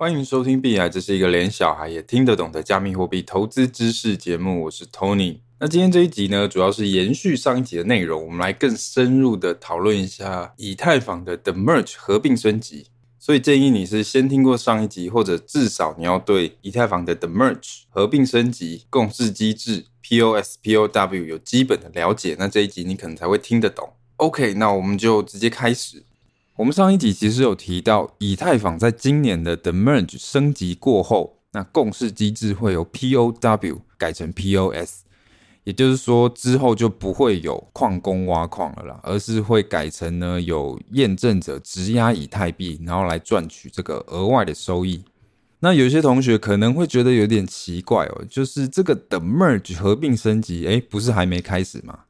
欢迎收听币海，这是一个连小孩也听得懂的加密货币投资知识节目。我是 Tony。那今天这一集呢，主要是延续上一集的内容，我们来更深入的讨论一下以太坊的 The Merge 合并升级。所以建议你是先听过上一集，或者至少你要对以太坊的 The Merge 合并升级、共识机制 POS POW 有基本的了解，那这一集你可能才会听得懂。OK，那我们就直接开始。我们上一集其实有提到，以太坊在今年的 The Merge 升级过后，那共识机制会由 POW 改成 POS，也就是说之后就不会有矿工挖矿了啦，而是会改成呢有验证者质押以太币，然后来赚取这个额外的收益。那有些同学可能会觉得有点奇怪哦，就是这个 The Merge 合并升级，诶，不是还没开始吗？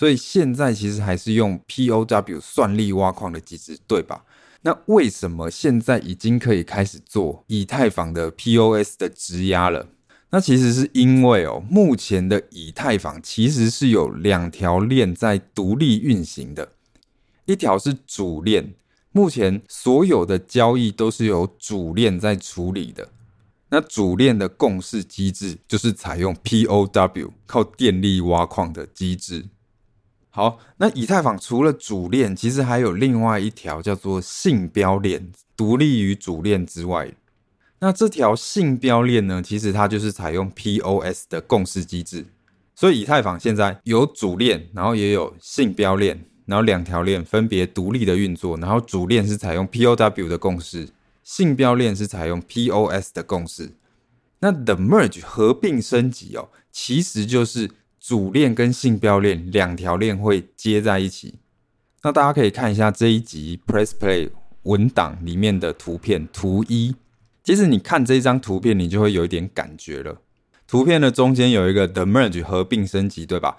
所以现在其实还是用 POW 算力挖矿的机制，对吧？那为什么现在已经可以开始做以太坊的 POS 的质押了？那其实是因为哦，目前的以太坊其实是有两条链在独立运行的，一条是主链，目前所有的交易都是由主链在处理的。那主链的共识机制就是采用 POW 靠电力挖矿的机制。好，那以太坊除了主链，其实还有另外一条叫做信标链，独立于主链之外。那这条信标链呢，其实它就是采用 POS 的共识机制。所以以太坊现在有主链，然后也有信标链，然后两条链分别独立的运作。然后主链是采用 POW 的共识，信标链是采用 POS 的共识。那 The Merge 合并升级哦，其实就是。主链跟信标链两条链会接在一起。那大家可以看一下这一集 Press Play 文档里面的图片图一。其实你看这张图片，你就会有一点感觉了。图片的中间有一个 The Merge 合并升级，对吧？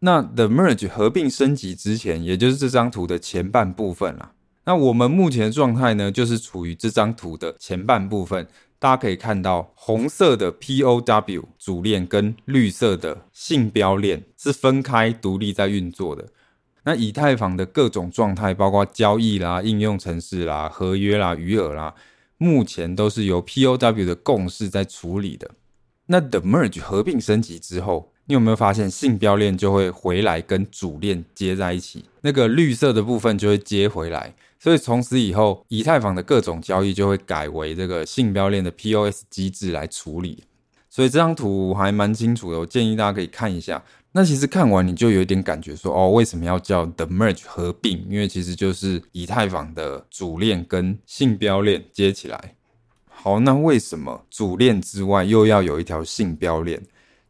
那 The Merge 合并升级之前，也就是这张图的前半部分啦。那我们目前的状态呢，就是处于这张图的前半部分。大家可以看到，红色的 POW 主链跟绿色的信标链是分开独立在运作的。那以太坊的各种状态，包括交易啦、应用程式啦、合约啦、余额啦，目前都是由 POW 的共识在处理的。那 The Merge 合并升级之后，你有没有发现信标链就会回来跟主链接在一起？那个绿色的部分就会接回来。所以从此以后，以太坊的各种交易就会改为这个信标链的 POS 机制来处理。所以这张图还蛮清楚的，我建议大家可以看一下。那其实看完你就有点感觉说，哦，为什么要叫 The Merge 合并？因为其实就是以太坊的主链跟信标链接起来。好，那为什么主链之外又要有一条信标链？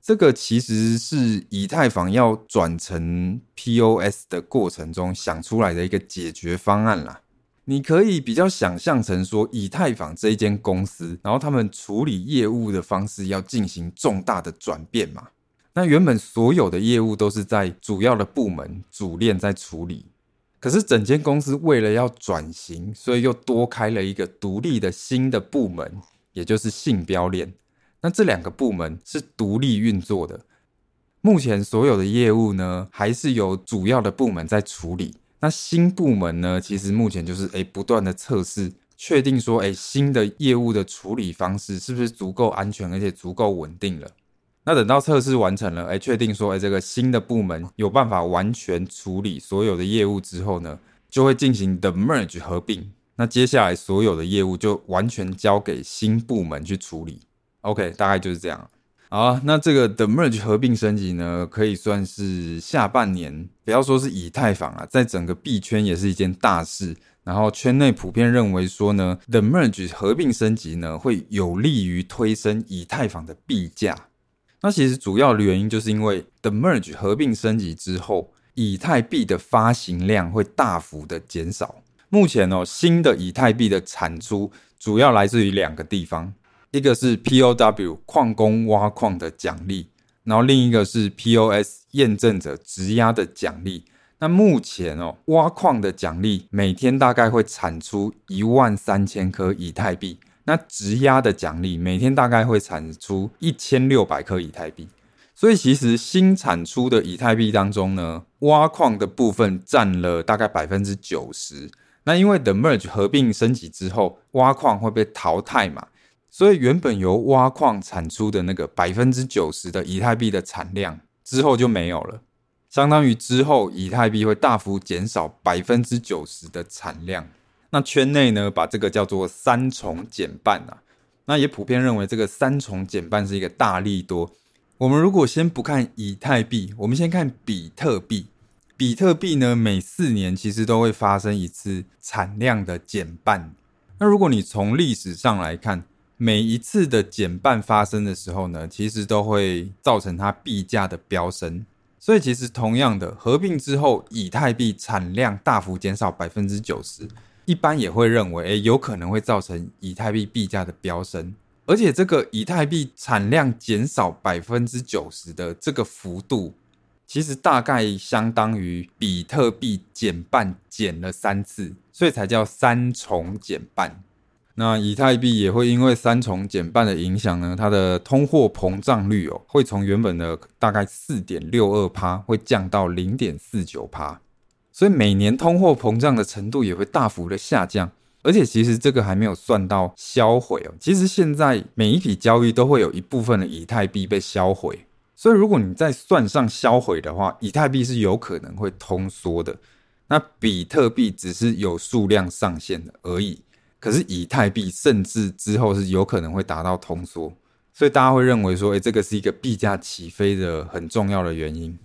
这个其实是以太坊要转成 POS 的过程中想出来的一个解决方案啦。你可以比较想象成说，以太坊这一间公司，然后他们处理业务的方式要进行重大的转变嘛。那原本所有的业务都是在主要的部门主链在处理，可是整间公司为了要转型，所以又多开了一个独立的新的部门，也就是信标链。那这两个部门是独立运作的，目前所有的业务呢，还是由主要的部门在处理。那新部门呢，其实目前就是诶不断的测试，确定说诶新的业务的处理方式是不是足够安全，而且足够稳定了。那等到测试完成了，诶确定说诶这个新的部门有办法完全处理所有的业务之后呢，就会进行 The Merge 合并。那接下来所有的业务就完全交给新部门去处理。OK，大概就是这样。好，那这个 The Merge 合并升级呢，可以算是下半年，不要说是以太坊啊，在整个币圈也是一件大事。然后圈内普遍认为说呢，The Merge 合并升级呢，会有利于推升以太坊的币价。那其实主要的原因就是因为 The Merge 合并升级之后，以太币的发行量会大幅的减少。目前哦，新的以太币的产出主要来自于两个地方。一个是 POW 矿工挖矿的奖励，然后另一个是 POS 验证者质押的奖励。那目前哦，挖矿的奖励每天大概会产出一万三千颗以太币，那质押的奖励每天大概会产出一千六百颗以太币。所以其实新产出的以太币当中呢，挖矿的部分占了大概百分之九十。那因为 The Merge 合并升级之后，挖矿会被淘汰嘛，所以原本由挖矿产出的那个百分之九十的以太币的产量之后就没有了，相当于之后以太币会大幅减少百分之九十的产量。那圈内呢，把这个叫做三重减半啊，那也普遍认为这个三重减半是一个大利多。我们如果先不看以太币，我们先看比特币。比特币呢，每四年其实都会发生一次产量的减半。那如果你从历史上来看，每一次的减半发生的时候呢，其实都会造成它币价的飙升。所以其实同样的，合并之后，以太币产量大幅减少百分之九十，一般也会认为，诶，有可能会造成以太币币价的飙升。而且这个以太币产量减少百分之九十的这个幅度，其实大概相当于比特币减半减了三次，所以才叫三重减半。那以太币也会因为三重减半的影响呢，它的通货膨胀率哦，会从原本的大概四点六二趴，会降到零点四九趴，所以每年通货膨胀的程度也会大幅的下降。而且其实这个还没有算到销毁哦，其实现在每一笔交易都会有一部分的以太币被销毁。所以，如果你再算上销毁的话，以太币是有可能会通缩的。那比特币只是有数量上限的而已。可是，以太币甚至之后是有可能会达到通缩。所以，大家会认为说，诶，这个是一个币价起飞的很重要的原因。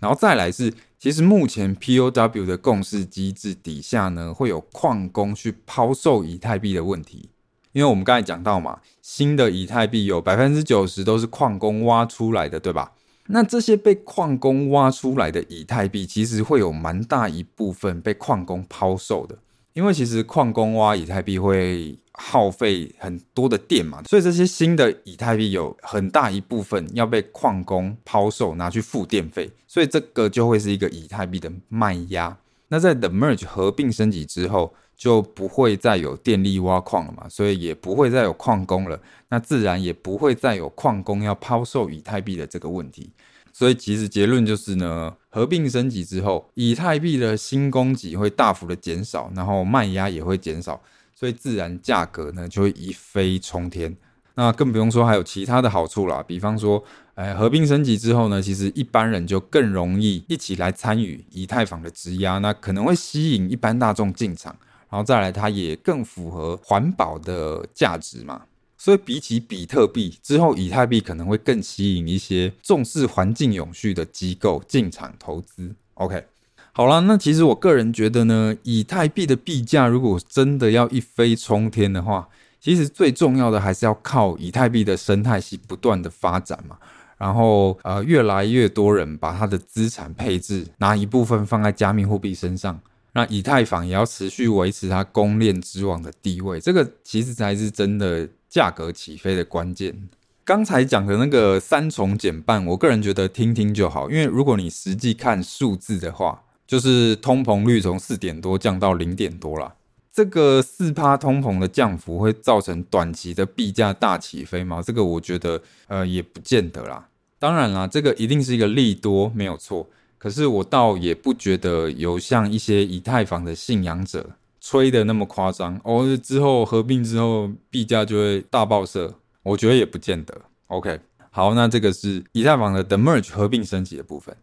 然后再来是，其实目前 POW 的共识机制底下呢，会有矿工去抛售以太币的问题。因为我们刚才讲到嘛，新的以太币有百分之九十都是矿工挖出来的，对吧？那这些被矿工挖出来的以太币，其实会有蛮大一部分被矿工抛售的。因为其实矿工挖以太币会耗费很多的电嘛，所以这些新的以太币有很大一部分要被矿工抛售，拿去付电费，所以这个就会是一个以太币的卖压。那在 The Merge 合并升级之后，就不会再有电力挖矿了嘛，所以也不会再有矿工了，那自然也不会再有矿工要抛售以太币的这个问题。所以其实结论就是呢，合并升级之后，以太币的新供给会大幅的减少，然后卖压也会减少，所以自然价格呢就会一飞冲天。那更不用说还有其他的好处啦，比方说，呃，合并升级之后呢，其实一般人就更容易一起来参与以太坊的质押，那可能会吸引一般大众进场。然后再来，它也更符合环保的价值嘛，所以比起比特币之后，以太币可能会更吸引一些重视环境永续的机构进场投资。OK，好了，那其实我个人觉得呢，以太币的币价如果真的要一飞冲天的话，其实最重要的还是要靠以太币的生态系不断的发展嘛，然后呃，越来越多人把他的资产配置拿一部分放在加密货币身上。那以太坊也要持续维持它公链之王的地位，这个其实才是真的价格起飞的关键。刚才讲的那个三重减半，我个人觉得听听就好，因为如果你实际看数字的话，就是通膨率从四点多降到零点多啦。这个四趴通膨的降幅会造成短期的币价大起飞吗？这个我觉得呃也不见得啦。当然啦，这个一定是一个利多，没有错。可是我倒也不觉得有像一些以太坊的信仰者吹的那么夸张哦。之后合并之后币价就会大爆射，我觉得也不见得。OK，好，那这个是以太坊的 The Merge 合并升级的部分。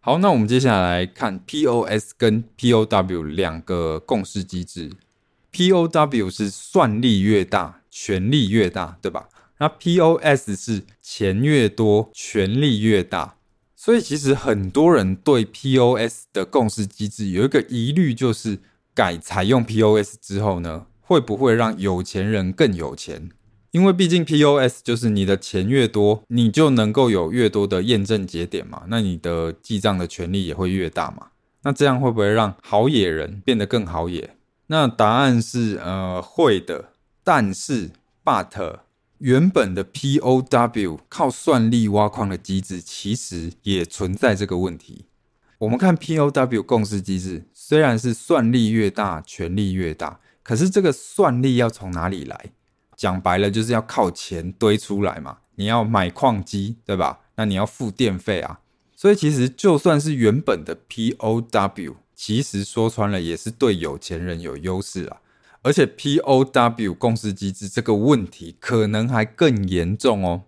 好，那我们接下来来看 POS 跟 POW 两个共识机制。POW 是算力越大，权力越大，对吧？那 POS 是钱越多，权力越大。所以其实很多人对 POS 的共识机制有一个疑虑，就是改采用 POS 之后呢，会不会让有钱人更有钱？因为毕竟 POS 就是你的钱越多，你就能够有越多的验证节点嘛，那你的记账的权利也会越大嘛。那这样会不会让好野人变得更好野？那答案是呃会的，但是 but。原本的 POW 靠算力挖矿的机制，其实也存在这个问题。我们看 POW 共识机制，虽然是算力越大，权力越大，可是这个算力要从哪里来？讲白了，就是要靠钱堆出来嘛。你要买矿机，对吧？那你要付电费啊。所以其实就算是原本的 POW，其实说穿了也是对有钱人有优势啊。而且 POW 共识机制这个问题可能还更严重哦。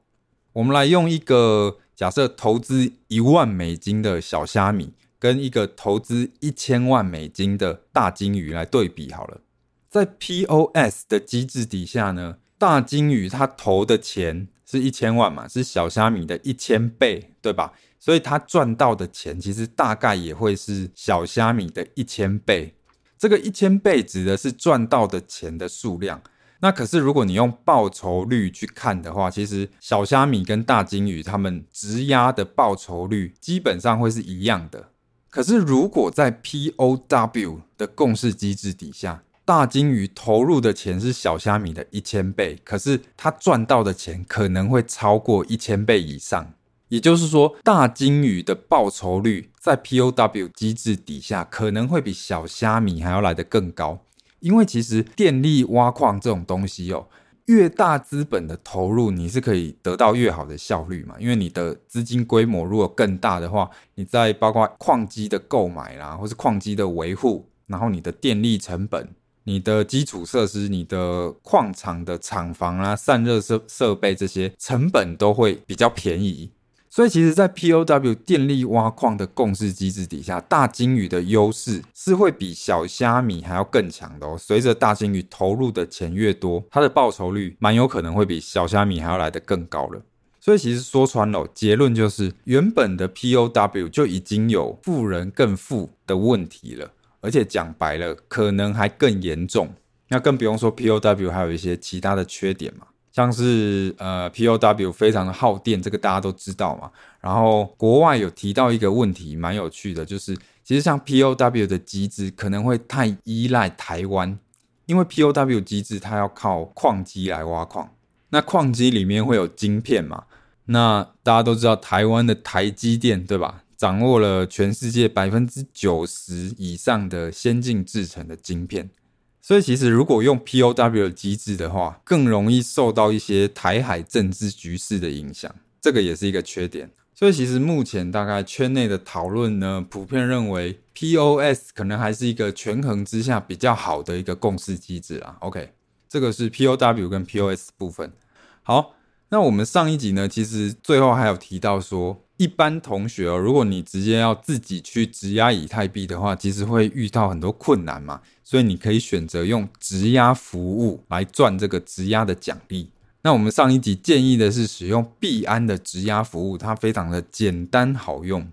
我们来用一个假设投资一万美金的小虾米，跟一个投资一千万美金的大鲸鱼来对比好了。在 POS 的机制底下呢，大鲸鱼它投的钱是一千万嘛，是小虾米的一千倍，对吧？所以它赚到的钱其实大概也会是小虾米的一千倍。这个一千倍指的是赚到的钱的数量。那可是如果你用报酬率去看的话，其实小虾米跟大鲸鱼它们质押的报酬率基本上会是一样的。可是，如果在 POW 的共识机制底下，大鲸鱼投入的钱是小虾米的一千倍，可是它赚到的钱可能会超过一千倍以上。也就是说，大鲸鱼的报酬率在 POW 机制底下可能会比小虾米还要来得更高，因为其实电力挖矿这种东西哦。越大资本的投入，你是可以得到越好的效率嘛？因为你的资金规模如果更大的话，你在包括矿机的购买啦，或是矿机的维护，然后你的电力成本、你的基础设施、你的矿场的厂房啊、散热设设备这些成本都会比较便宜。所以，其实，在 POW 电力挖矿的共识机制底下，大鲸鱼的优势是会比小虾米还要更强的哦。随着大鲸鱼投入的钱越多，它的报酬率蛮有可能会比小虾米还要来得更高了。所以，其实说穿了，结论就是，原本的 POW 就已经有富人更富的问题了，而且讲白了，可能还更严重。那更不用说 POW 还有一些其他的缺点嘛。像是呃 POW 非常的耗电，这个大家都知道嘛。然后国外有提到一个问题，蛮有趣的，就是其实像 POW 的机制可能会太依赖台湾，因为 POW 机制它要靠矿机来挖矿，那矿机里面会有晶片嘛。那大家都知道台湾的台积电对吧？掌握了全世界百分之九十以上的先进制程的晶片。所以，其实如果用 POW 机制的话，更容易受到一些台海政治局势的影响，这个也是一个缺点。所以，其实目前大概圈内的讨论呢，普遍认为 POS 可能还是一个权衡之下比较好的一个共识机制啦。OK，这个是 POW 跟 POS 部分。好，那我们上一集呢，其实最后还有提到说，一般同学哦，如果你直接要自己去质押以太币的话，其实会遇到很多困难嘛。所以你可以选择用质押服务来赚这个质押的奖励。那我们上一集建议的是使用币安的质押服务，它非常的简单好用。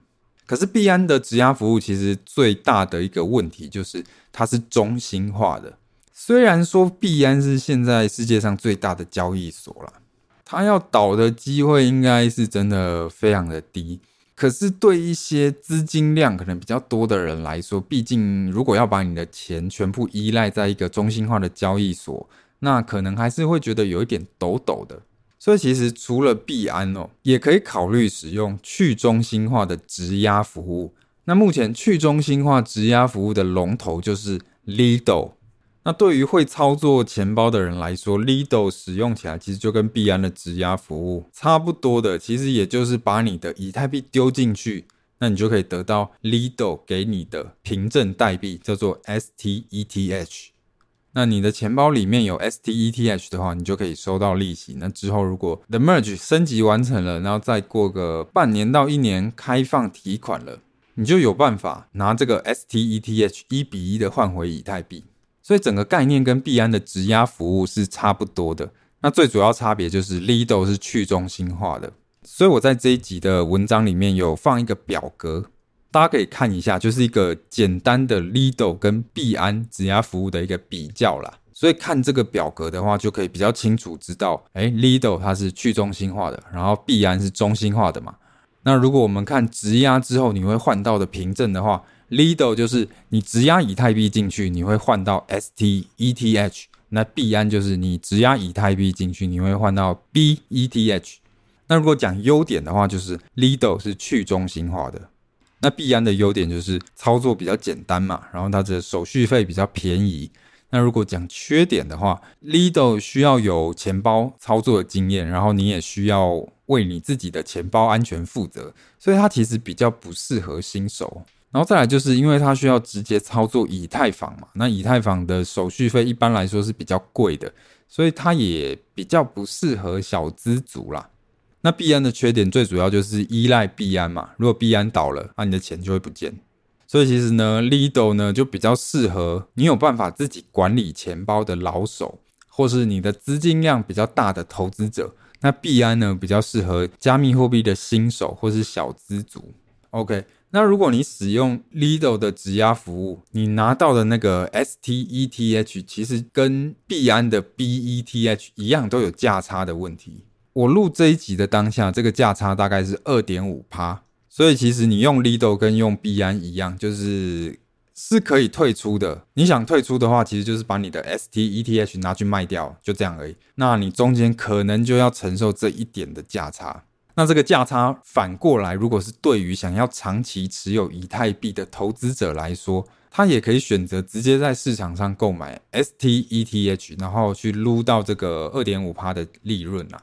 可是币安的质押服务其实最大的一个问题就是它是中心化的。虽然说币安是现在世界上最大的交易所了。它要倒的机会应该是真的非常的低，可是对一些资金量可能比较多的人来说，毕竟如果要把你的钱全部依赖在一个中心化的交易所，那可能还是会觉得有一点抖抖的。所以其实除了币安哦，也可以考虑使用去中心化的质押服务。那目前去中心化质押服务的龙头就是 Lido。那对于会操作钱包的人来说，Lido 使用起来其实就跟币安的质押服务差不多的，其实也就是把你的以太币丢进去，那你就可以得到 Lido 给你的凭证代币，叫做 STETH。那你的钱包里面有 STETH 的话，你就可以收到利息。那之后如果 The Merge 升级完成了，然后再过个半年到一年开放提款了，你就有办法拿这个 STETH 一比一的换回以太币。所以整个概念跟币安的质押服务是差不多的，那最主要差别就是 Lido 是去中心化的。所以我在这一集的文章里面有放一个表格，大家可以看一下，就是一个简单的 Lido 跟币安质押服务的一个比较啦。所以看这个表格的话，就可以比较清楚知道，哎，Lido 它是去中心化的，然后币安是中心化的嘛。那如果我们看质押之后你会换到的凭证的话，Lido 就是你质押以太币进去，你会换到 STETH；那币安就是你质押以太币进去，你会换到 BETH。那如果讲优点的话，就是 Lido 是去中心化的，那币安的优点就是操作比较简单嘛，然后它的手续费比较便宜。那如果讲缺点的话，Lido 需要有钱包操作的经验，然后你也需要为你自己的钱包安全负责，所以它其实比较不适合新手。然后再来就是因为它需要直接操作以太坊嘛，那以太坊的手续费一般来说是比较贵的，所以它也比较不适合小资族啦。那币安的缺点最主要就是依赖币安嘛，如果币安倒了，那你的钱就会不见。所以其实呢，Lido 呢就比较适合你有办法自己管理钱包的老手，或是你的资金量比较大的投资者。那币安呢比较适合加密货币的新手或是小资族。OK。那如果你使用 Lido 的质押服务，你拿到的那个 STETH 其实跟币安的 BETH 一样，都有价差的问题。我录这一集的当下，这个价差大概是二点五趴，所以其实你用 Lido 跟用币安一样，就是是可以退出的。你想退出的话，其实就是把你的 STETH 拿去卖掉，就这样而已。那你中间可能就要承受这一点的价差。那这个价差反过来，如果是对于想要长期持有以太币的投资者来说，他也可以选择直接在市场上购买 STETH，然后去撸到这个二点五趴的利润啦。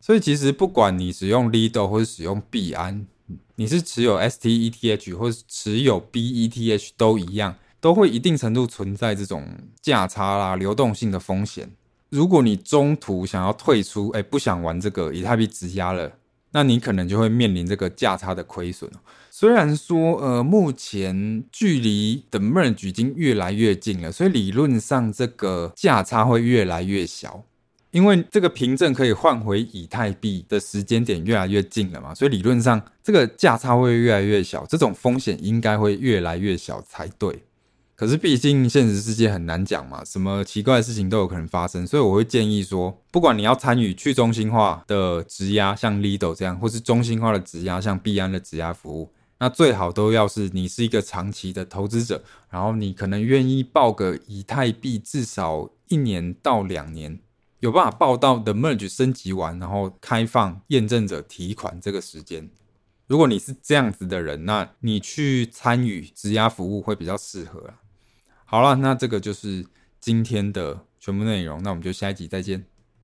所以其实不管你使用 Lido 或是使用币安，你是持有 STETH 或是持有 BETH 都一样，都会一定程度存在这种价差啦、流动性的风险。如果你中途想要退出，哎，不想玩这个以太币质押了。那你可能就会面临这个价差的亏损。虽然说，呃，目前距离的 merge 已经越来越近了，所以理论上这个价差会越来越小，因为这个凭证可以换回以太币的时间点越来越近了嘛，所以理论上这个价差会越来越小，这种风险应该会越来越小才对。可是毕竟现实世界很难讲嘛，什么奇怪的事情都有可能发生，所以我会建议说，不管你要参与去中心化的质押，像 Lido 这样，或是中心化的质押，像币安的质押服务，那最好都要是你是一个长期的投资者，然后你可能愿意抱个以太币至少一年到两年，有办法抱到的 Merge 升级完，然后开放验证者提款这个时间。如果你是这样子的人，那你去参与质押服务会比较适合啊。好了，那这个就是今天的全部内容，那我们就下一集再见。